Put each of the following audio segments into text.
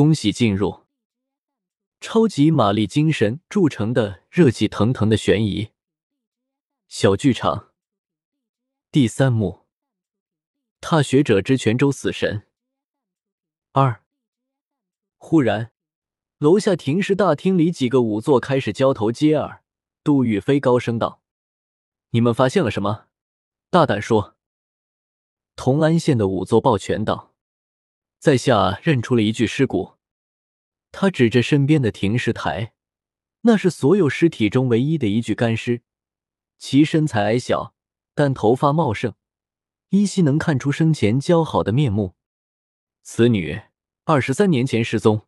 恭喜进入超级玛丽精神铸成的热气腾腾的悬疑小剧场第三幕：踏雪者之泉州死神二。忽然，楼下停尸大厅里几个仵作开始交头接耳。杜玉飞高声道：“你们发现了什么？大胆说！”同安县的仵作抱拳道：“在下认出了一具尸骨。”他指着身边的停尸台，那是所有尸体中唯一的一具干尸。其身材矮小，但头发茂盛，依稀能看出生前姣好的面目。此女二十三年前失踪，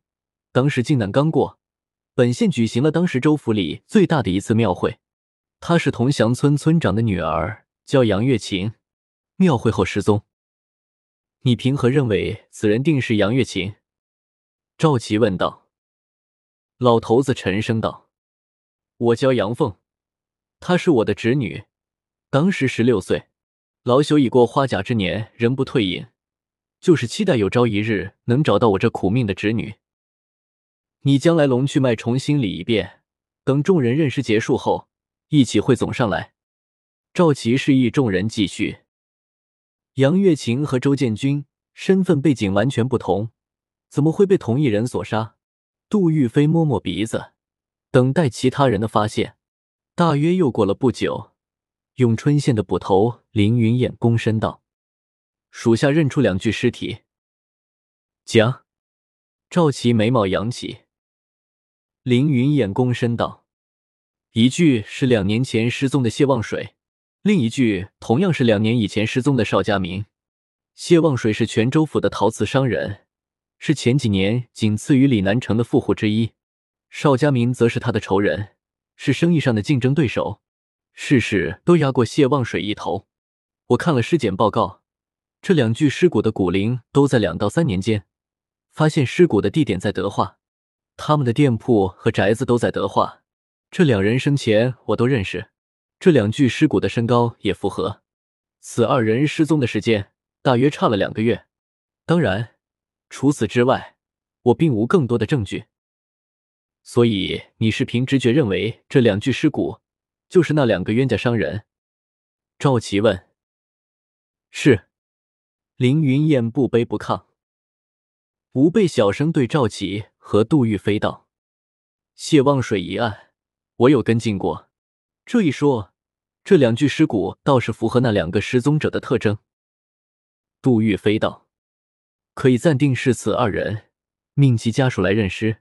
当时靖难刚过。本县举行了当时州府里最大的一次庙会，她是同祥村村长的女儿，叫杨月琴。庙会后失踪，你凭何认为此人定是杨月琴？赵琪问道。老头子沉声道：“我叫杨凤，她是我的侄女，当时十六岁，老朽已过花甲之年，仍不退隐，就是期待有朝一日能找到我这苦命的侄女。”你将来龙去脉重新理一遍，等众人认识结束后，一起汇总上来。赵琪示意众人继续。杨月琴和周建军身份背景完全不同，怎么会被同一人所杀？杜玉飞摸摸鼻子，等待其他人的发现。大约又过了不久，永春县的捕头林云燕躬身道：“属下认出两具尸体。”讲。赵琦眉毛扬起。凌云燕躬身道：“一具是两年前失踪的谢望水，另一具同样是两年以前失踪的邵家明。谢望水是泉州府的陶瓷商人，是前几年仅次于李南城的富户之一。邵家明则是他的仇人，是生意上的竞争对手，事事都压过谢望水一头。我看了尸检报告，这两具尸骨的骨龄都在两到三年间，发现尸骨的地点在德化。”他们的店铺和宅子都在德化，这两人生前我都认识，这两具尸骨的身高也符合。此二人失踪的时间大约差了两个月。当然，除此之外，我并无更多的证据。所以你是凭直觉认为这两具尸骨就是那两个冤家商人？赵琦问。是。凌云燕不卑不亢。吴贝小声对赵琦。和杜玉飞道：“谢望水一案，我有跟进过。这一说，这两具尸骨倒是符合那两个失踪者的特征。”杜玉飞道：“可以暂定是此二人，命其家属来认尸。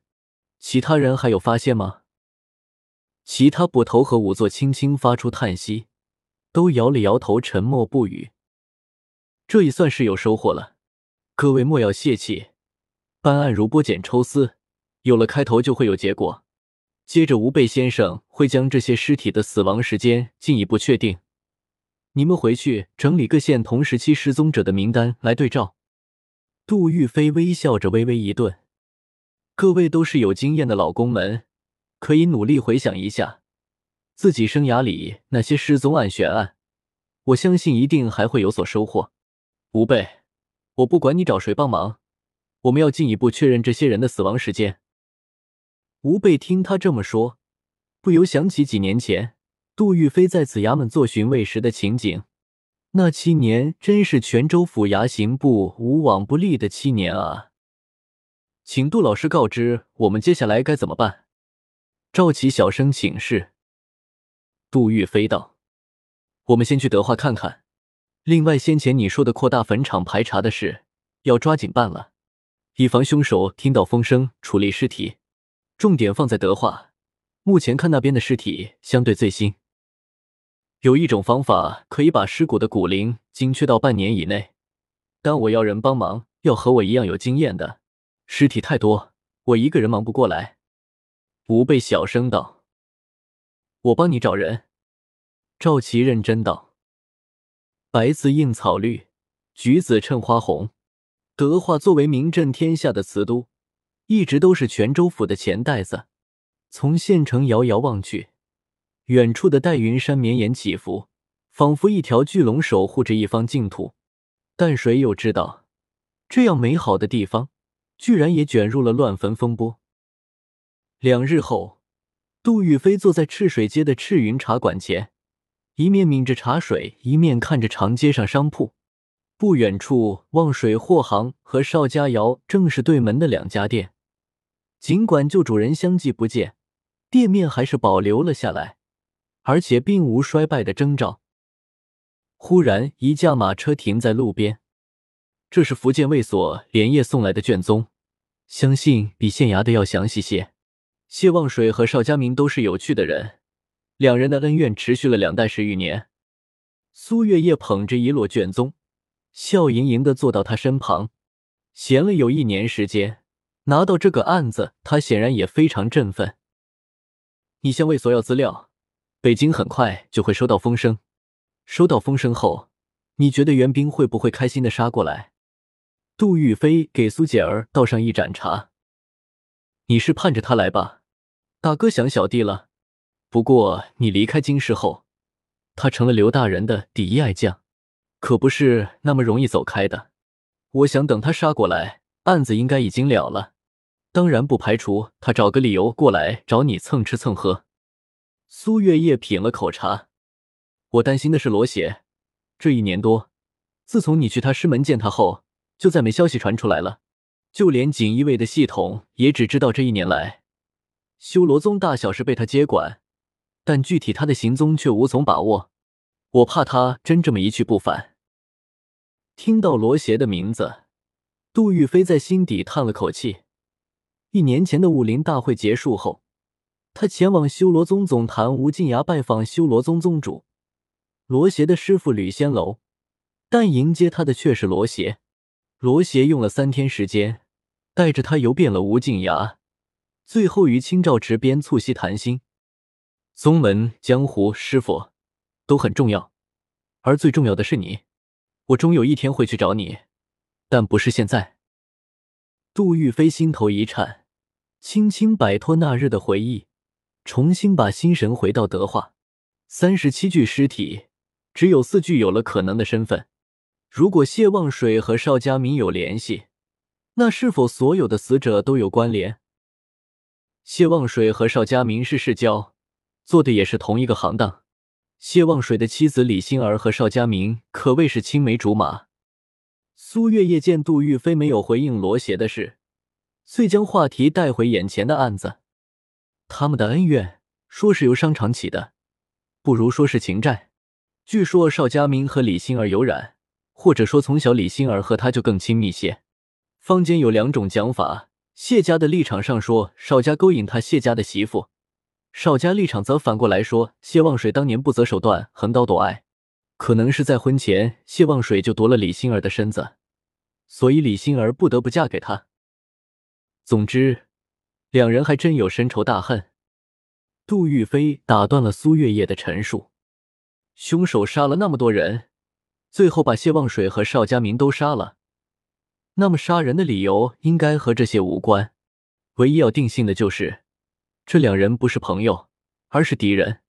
其他人还有发现吗？”其他捕头和仵作轻轻发出叹息，都摇了摇头，沉默不语。这也算是有收获了，各位莫要泄气。办案如剥茧抽丝，有了开头就会有结果。接着，吴贝先生会将这些尸体的死亡时间进一步确定。你们回去整理各县同时期失踪者的名单来对照。杜玉飞微笑着，微微一顿。各位都是有经验的老公们，可以努力回想一下自己生涯里那些失踪案悬案。我相信一定还会有所收获。吴贝，我不管你找谁帮忙。我们要进一步确认这些人的死亡时间。吴贝听他这么说，不由想起几年前杜玉飞在此衙门做巡卫时的情景。那七年真是泉州府衙刑部无往不利的七年啊！请杜老师告知我们接下来该怎么办。赵启小声请示。杜玉飞道：“我们先去德化看看。另外，先前你说的扩大坟场排查的事，要抓紧办了。”以防凶手听到风声处理尸体，重点放在德化。目前看那边的尸体相对最新。有一种方法可以把尸骨的骨龄精确到半年以内，但我要人帮忙，要和我一样有经验的。尸体太多，我一个人忙不过来。吴贝小声道：“我帮你找人。”赵琦认真道：“白字映草绿，橘子衬花红。”德化作为名震天下的瓷都，一直都是泉州府的钱袋子。从县城遥遥望去，远处的黛云山绵延起伏，仿佛一条巨龙守护着一方净土。但谁又知道，这样美好的地方，居然也卷入了乱坟风波。两日后，杜玉飞坐在赤水街的赤云茶馆前，一面抿着茶水，一面看着长街上商铺。不远处，望水货行和邵家窑正是对门的两家店。尽管旧主人相继不见，店面还是保留了下来，而且并无衰败的征兆。忽然，一架马车停在路边，这是福建卫所连夜送来的卷宗，相信比县衙的要详细些。谢望水和邵家明都是有趣的人，两人的恩怨持续了两代十余年。苏月夜捧着一摞卷宗。笑盈盈的坐到他身旁，闲了有一年时间，拿到这个案子，他显然也非常振奋。你向卫所要资料，北京很快就会收到风声。收到风声后，你觉得援兵会不会开心的杀过来？杜玉飞给苏姐儿倒上一盏茶。你是盼着他来吧？大哥想小弟了。不过你离开京师后，他成了刘大人的第一爱将。可不是那么容易走开的。我想等他杀过来，案子应该已经了了。当然不排除他找个理由过来找你蹭吃蹭喝。苏月夜品了口茶，我担心的是罗邪。这一年多，自从你去他师门见他后，就再没消息传出来了。就连锦衣卫的系统也只知道这一年来，修罗宗大小事被他接管，但具体他的行踪却无从把握。我怕他真这么一去不返。听到罗邪的名字，杜玉飞在心底叹了口气。一年前的武林大会结束后，他前往修罗宗总坛无尽崖拜访修罗宗宗主罗邪的师傅吕仙楼，但迎接他的却是罗邪。罗邪用了三天时间，带着他游遍了无尽崖，最后于清照池边促膝谈心。宗门、江湖、师傅都很重要，而最重要的是你。我终有一天会去找你，但不是现在。杜玉飞心头一颤，轻轻摆脱那日的回忆，重新把心神回到德化。三十七具尸体，只有四具有了可能的身份。如果谢望水和邵家明有联系，那是否所有的死者都有关联？谢望水和邵家明是世交，做的也是同一个行当。谢望水的妻子李心儿和邵佳明可谓是青梅竹马。苏月夜见杜玉飞没有回应罗邪的事，遂将话题带回眼前的案子。他们的恩怨说是由商场起的，不如说是情债。据说邵佳明和李心儿有染，或者说从小李心儿和他就更亲密些。坊间有两种讲法：谢家的立场上说邵家勾引他谢家的媳妇。邵家立场则反过来说，谢望水当年不择手段横刀夺爱，可能是在婚前谢望水就夺了李心儿的身子，所以李心儿不得不嫁给他。总之，两人还真有深仇大恨。杜玉飞打断了苏月夜的陈述：凶手杀了那么多人，最后把谢望水和邵家明都杀了，那么杀人的理由应该和这些无关。唯一要定性的就是。这两人不是朋友，而是敌人。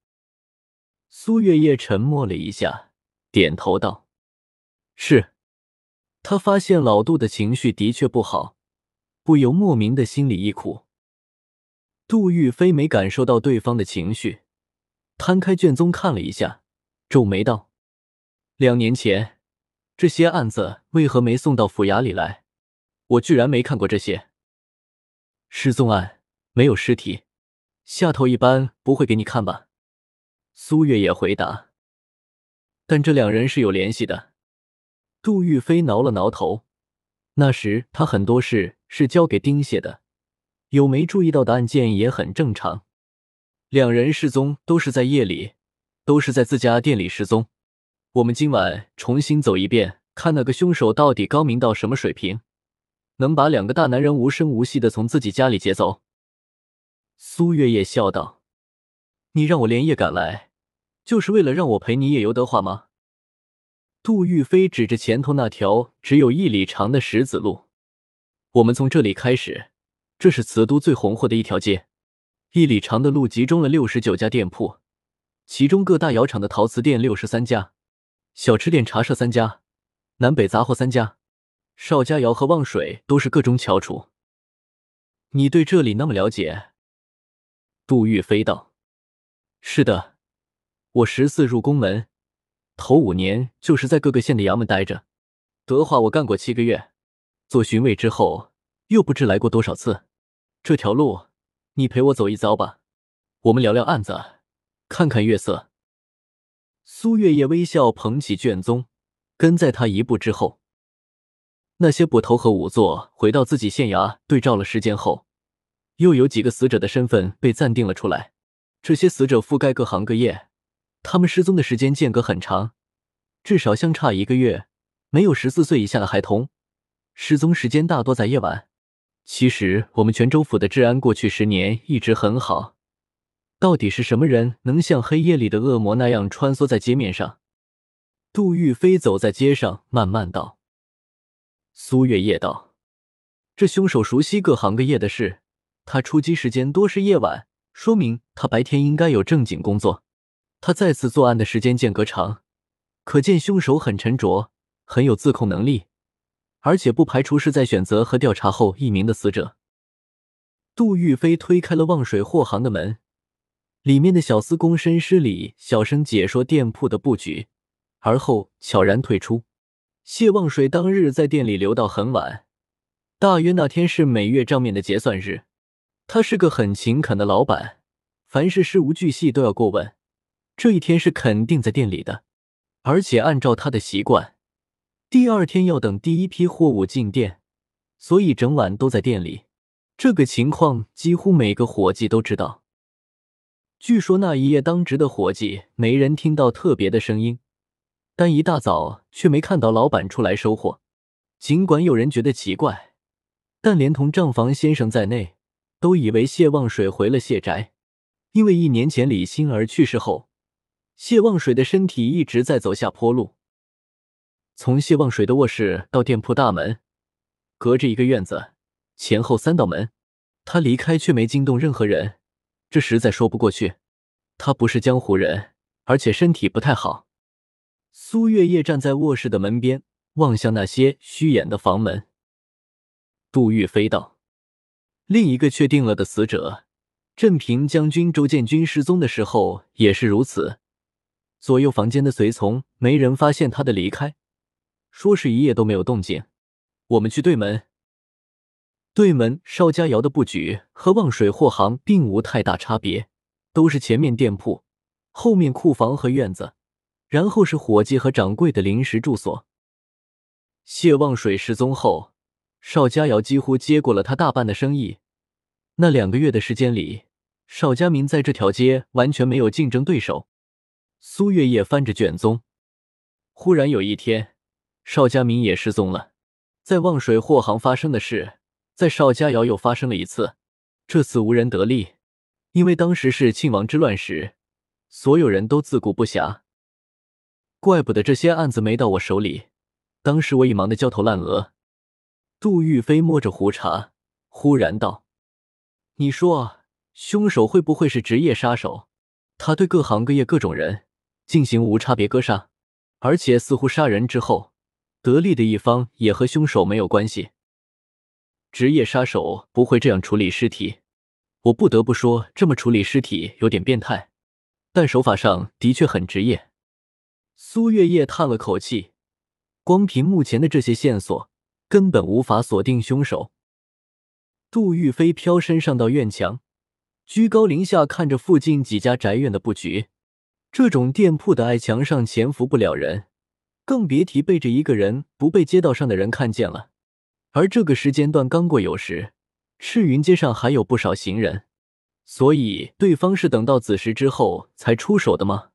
苏月夜沉默了一下，点头道：“是。”他发现老杜的情绪的确不好，不由莫名的心里一苦。杜玉飞没感受到对方的情绪，摊开卷宗看了一下，皱眉道：“两年前这些案子为何没送到府衙里来？我居然没看过这些失踪案，没有尸体。”下头一般不会给你看吧？苏月也回答。但这两人是有联系的。杜玉飞挠了挠头。那时他很多事是交给丁谢的，有没注意到的案件也很正常。两人失踪都是在夜里，都是在自家店里失踪。我们今晚重新走一遍，看那个凶手到底高明到什么水平，能把两个大男人无声无息的从自己家里劫走。苏月夜笑道：“你让我连夜赶来，就是为了让我陪你夜游德化吗？”杜玉飞指着前头那条只有一里长的石子路：“我们从这里开始，这是瓷都最红火的一条街。一里长的路集中了六十九家店铺，其中各大窑厂的陶瓷店六十三家，小吃店、茶社三家，南北杂货三家，邵家窑和旺水都是各中翘楚。”你对这里那么了解？杜玉飞道：“是的，我十四入宫门，头五年就是在各个县的衙门待着。德化我干过七个月，做巡卫之后又不知来过多少次。这条路，你陪我走一遭吧，我们聊聊案子，看看月色。”苏月夜微笑，捧起卷宗，跟在他一步之后。那些捕头和仵作回到自己县衙，对照了时间后，又有几个死者的身份被暂定了出来。这些死者覆盖各行各业，他们失踪的时间间隔很长，至少相差一个月。没有十四岁以下的孩童，失踪时间大多在夜晚。其实我们泉州府的治安过去十年一直很好，到底是什么人能像黑夜里的恶魔那样穿梭在街面上？杜玉飞走在街上，慢慢道。苏月夜道：“这凶手熟悉各行各业的事，他出击时间多是夜晚，说明他白天应该有正经工作。他再次作案的时间间隔长，可见凶手很沉着，很有自控能力，而且不排除是在选择和调查后一名的死者。”杜玉飞推开了望水货行的门，里面的小司躬身施礼，小声解说店铺的布局，而后悄然退出。谢望水当日在店里留到很晚，大约那天是每月账面的结算日。他是个很勤恳的老板，凡是事无巨细都要过问。这一天是肯定在店里的，而且按照他的习惯，第二天要等第一批货物进店，所以整晚都在店里。这个情况几乎每个伙计都知道。据说那一夜当值的伙计没人听到特别的声音。但一大早却没看到老板出来收货，尽管有人觉得奇怪，但连同账房先生在内，都以为谢望水回了谢宅。因为一年前李心儿去世后，谢望水的身体一直在走下坡路。从谢望水的卧室到店铺大门，隔着一个院子，前后三道门，他离开却没惊动任何人，这实在说不过去。他不是江湖人，而且身体不太好。苏月夜站在卧室的门边，望向那些虚掩的房门。杜玉飞道：“另一个确定了的死者，镇平将军周建军失踪的时候也是如此。左右房间的随从没人发现他的离开，说是一夜都没有动静。我们去对门。对门邵家窑的布局和望水货行并无太大差别，都是前面店铺，后面库房和院子。”然后是伙计和掌柜的临时住所。谢望水失踪后，邵家窑几乎接过了他大半的生意。那两个月的时间里，邵家明在这条街完全没有竞争对手。苏月夜翻着卷宗，忽然有一天，邵家明也失踪了。在望水货行发生的事，在邵家窑又发生了一次。这次无人得利，因为当时是庆王之乱时，所有人都自顾不暇。怪不得这些案子没到我手里，当时我已忙得焦头烂额。杜玉飞摸着胡茬，忽然道：“你说，凶手会不会是职业杀手？他对各行各业各种人进行无差别割杀，而且似乎杀人之后，得利的一方也和凶手没有关系。职业杀手不会这样处理尸体，我不得不说，这么处理尸体有点变态，但手法上的确很职业。”苏月夜叹了口气，光凭目前的这些线索，根本无法锁定凶手。杜玉飞飘身上到院墙，居高临下看着附近几家宅院的布局。这种店铺的矮墙上潜伏不了人，更别提背着一个人不被街道上的人看见了。而这个时间段刚过酉时，赤云街上还有不少行人，所以对方是等到子时之后才出手的吗？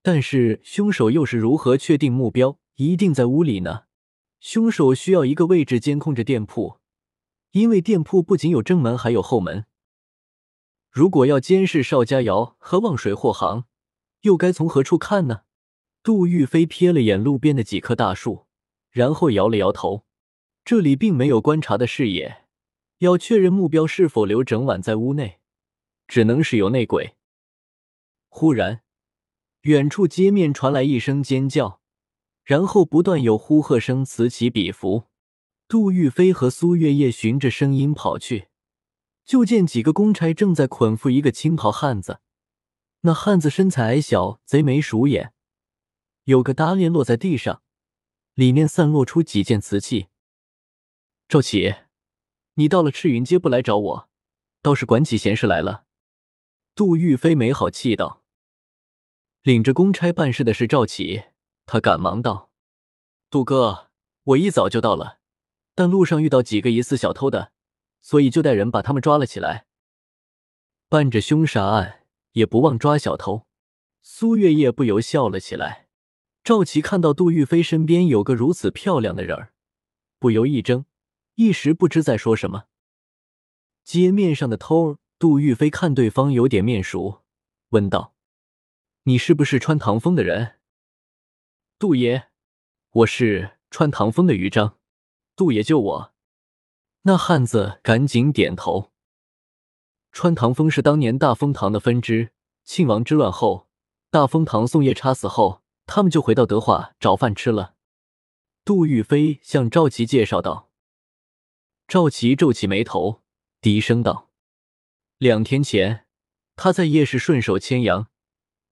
但是凶手又是如何确定目标一定在屋里呢？凶手需要一个位置监控着店铺，因为店铺不仅有正门，还有后门。如果要监视邵家窑和望水货行，又该从何处看呢？杜玉飞瞥了眼路边的几棵大树，然后摇了摇头。这里并没有观察的视野，要确认目标是否留整晚在屋内，只能是有内鬼。忽然。远处街面传来一声尖叫，然后不断有呼喝声此起彼伏。杜玉飞和苏月夜循着声音跑去，就见几个公差正在捆缚一个青袍汉子。那汉子身材矮小，贼眉鼠眼，有个搭链落在地上，里面散落出几件瓷器。赵启，你到了赤云街不来找我，倒是管起闲事来了。杜玉飞没好气道。领着公差办事的是赵启，他赶忙道：“杜哥，我一早就到了，但路上遇到几个疑似小偷的，所以就带人把他们抓了起来。办着凶杀案，也不忘抓小偷。”苏月夜不由笑了起来。赵启看到杜玉飞身边有个如此漂亮的人儿，不由一怔，一时不知在说什么。街面上的偷儿，杜玉飞看对方有点面熟，问道。你是不是穿唐风的人？杜爷，我是穿唐风的余章。杜爷救我！那汉子赶紧点头。穿堂风是当年大风堂的分支。庆王之乱后，大风堂宋夜叉死后，他们就回到德化找饭吃了。杜玉飞向赵琪介绍道。赵琪皱起眉头，低声道：“两天前，他在夜市顺手牵羊。”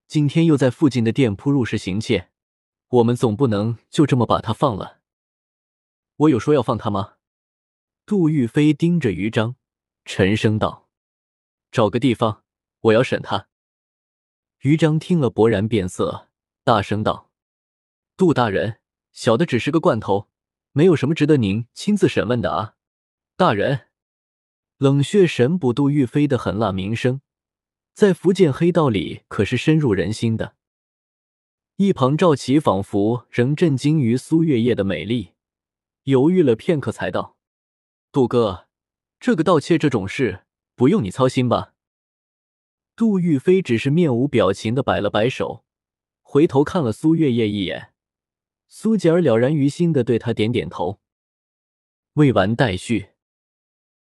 今天又在附近的店铺入室行窃，我们总不能就这么把他放了。我有说要放他吗？杜玉飞盯着于章，沉声道：“找个地方，我要审他。”于章听了勃然变色，大声道：“杜大人，小的只是个罐头，没有什么值得您亲自审问的啊！”大人，冷血神捕杜玉飞的狠辣名声。在福建黑道里可是深入人心的。一旁赵琪仿佛仍震惊于苏月夜的美丽，犹豫了片刻，才道：“杜哥，这个盗窃这种事不用你操心吧？”杜玉飞只是面无表情的摆了摆手，回头看了苏月夜一眼。苏姐儿了然于心的对他点点头。未完待续。